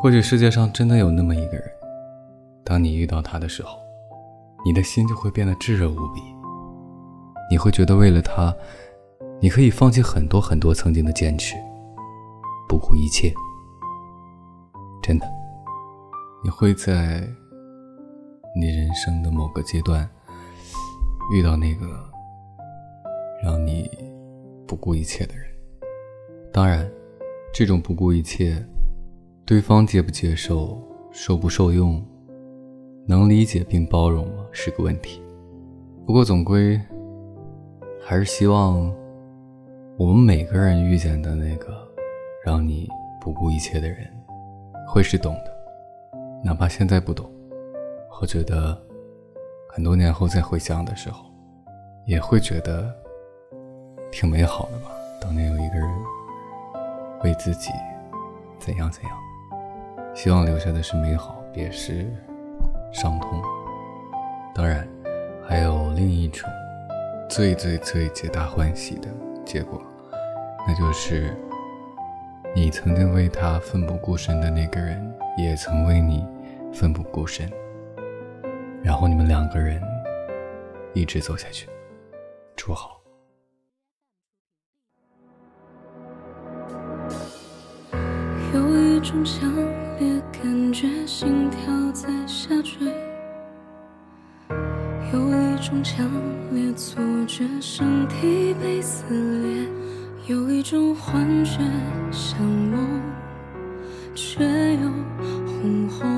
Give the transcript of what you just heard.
或许世界上真的有那么一个人，当你遇到他的时候，你的心就会变得炙热无比。你会觉得为了他，你可以放弃很多很多曾经的坚持，不顾一切。真的，你会在你人生的某个阶段遇到那个让你不顾一切的人。当然，这种不顾一切。对方接不接受、受不受用、能理解并包容吗？是个问题。不过总归还是希望我们每个人遇见的那个让你不顾一切的人，会是懂的。哪怕现在不懂，或觉得很多年后再回想的时候，也会觉得挺美好的吧。当年有一个人为自己怎样怎样。希望留下的是美好，别是伤痛。当然，还有另一种最最最皆大欢喜的结果，那就是你曾经为他奋不顾身的那个人，也曾为你奋不顾身，然后你们两个人一直走下去。祝好。有一种想烈感觉，心跳在下坠；有一种强烈错觉，身体被撕裂；有一种幻觉，像梦，却又轰轰